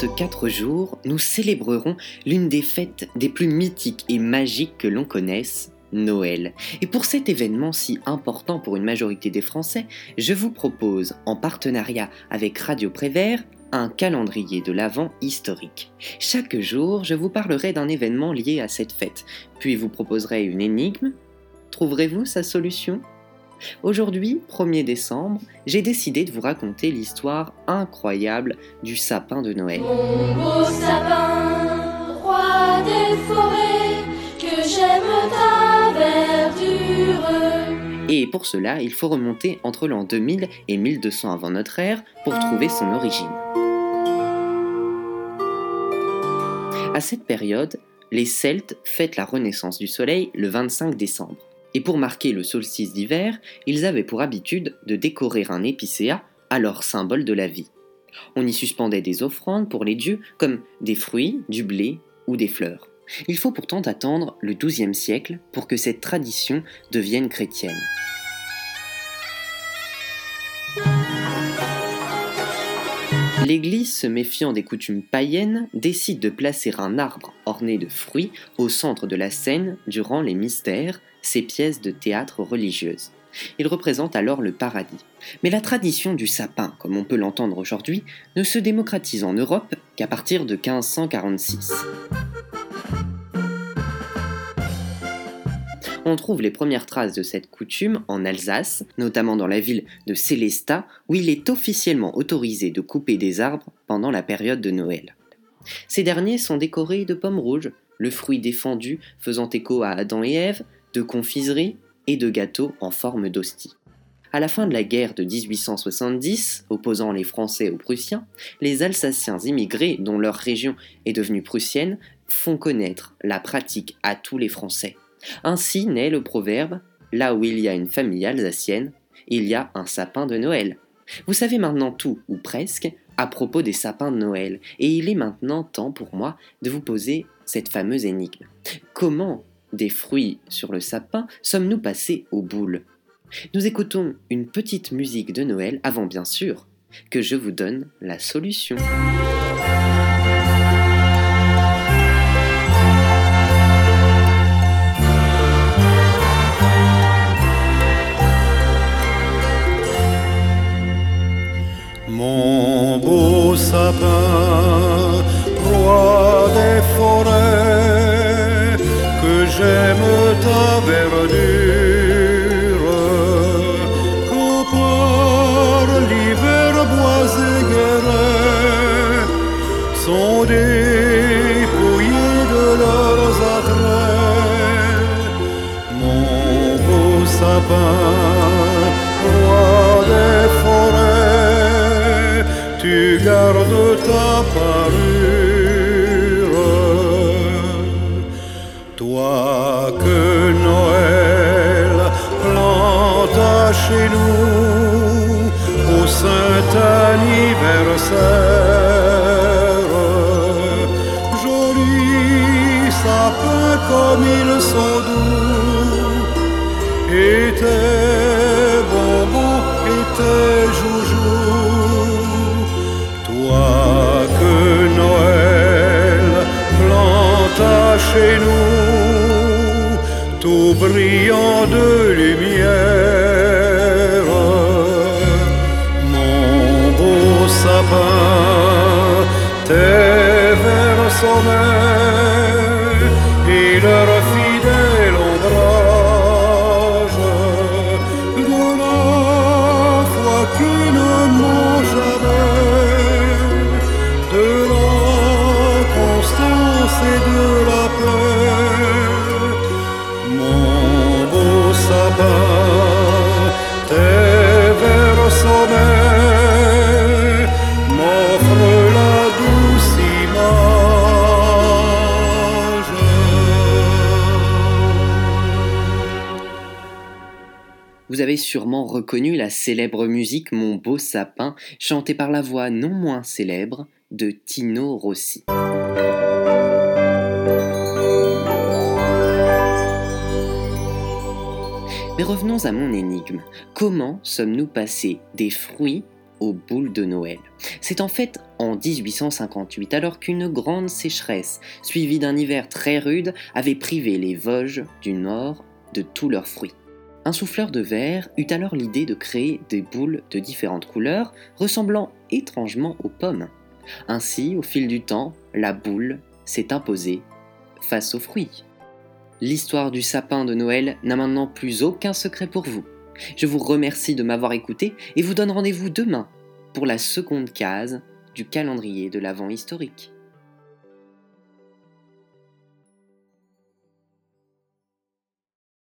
24 jours, nous célébrerons l'une des fêtes des plus mythiques et magiques que l'on connaisse, Noël. Et pour cet événement si important pour une majorité des Français, je vous propose, en partenariat avec Radio Prévert, un calendrier de l'Avent historique. Chaque jour, je vous parlerai d'un événement lié à cette fête, puis vous proposerai une énigme. Trouverez-vous sa solution? Aujourd'hui, 1er décembre, j'ai décidé de vous raconter l'histoire incroyable du sapin de Noël. Mon beau sapin, roi des forêts, que j'aime ta verdure. Et pour cela, il faut remonter entre l'an 2000 et 1200 avant notre ère pour trouver son origine. À cette période, les Celtes fêtent la renaissance du Soleil le 25 décembre. Et pour marquer le solstice d'hiver, ils avaient pour habitude de décorer un épicéa, alors symbole de la vie. On y suspendait des offrandes pour les dieux, comme des fruits, du blé ou des fleurs. Il faut pourtant attendre le XIIe siècle pour que cette tradition devienne chrétienne. L'Église, se méfiant des coutumes païennes, décide de placer un arbre orné de fruits au centre de la scène durant les mystères, ces pièces de théâtre religieuses. Il représente alors le paradis. Mais la tradition du sapin, comme on peut l'entendre aujourd'hui, ne se démocratise en Europe qu'à partir de 1546. On trouve les premières traces de cette coutume en Alsace, notamment dans la ville de Célestat, où il est officiellement autorisé de couper des arbres pendant la période de Noël. Ces derniers sont décorés de pommes rouges, le fruit défendu faisant écho à Adam et Ève, de confiseries et de gâteaux en forme d'hostie. À la fin de la guerre de 1870, opposant les Français aux Prussiens, les Alsaciens immigrés, dont leur région est devenue prussienne, font connaître la pratique à tous les Français. Ainsi naît le proverbe Là où il y a une famille alsacienne, il y a un sapin de Noël. Vous savez maintenant tout, ou presque, à propos des sapins de Noël, et il est maintenant temps pour moi de vous poser cette fameuse énigme. Comment, des fruits sur le sapin, sommes-nous passés aux boules? Nous écoutons une petite musique de Noël avant bien sûr que je vous donne la solution. Mon beau sapin, roi des forêts, que j'aime tu gardes ta parure. Toi que Noël planta chez nous au saint anniversaire, joli sapin comme ils sont doux, chez nous, tout brillant de lumière, mon beau sapin, tes verts Vous avez sûrement reconnu la célèbre musique Mon beau sapin, chantée par la voix non moins célèbre de Tino Rossi. Mais revenons à mon énigme. Comment sommes-nous passés des fruits aux boules de Noël? C'est en fait en 1858, alors qu'une grande sécheresse, suivie d'un hiver très rude, avait privé les Vosges du Nord de tous leurs fruits. Un souffleur de verre eut alors l'idée de créer des boules de différentes couleurs, ressemblant étrangement aux pommes. Ainsi, au fil du temps, la boule s'est imposée face aux fruits. L'histoire du sapin de Noël n'a maintenant plus aucun secret pour vous. Je vous remercie de m'avoir écouté et vous donne rendez-vous demain pour la seconde case du calendrier de l'Avent historique.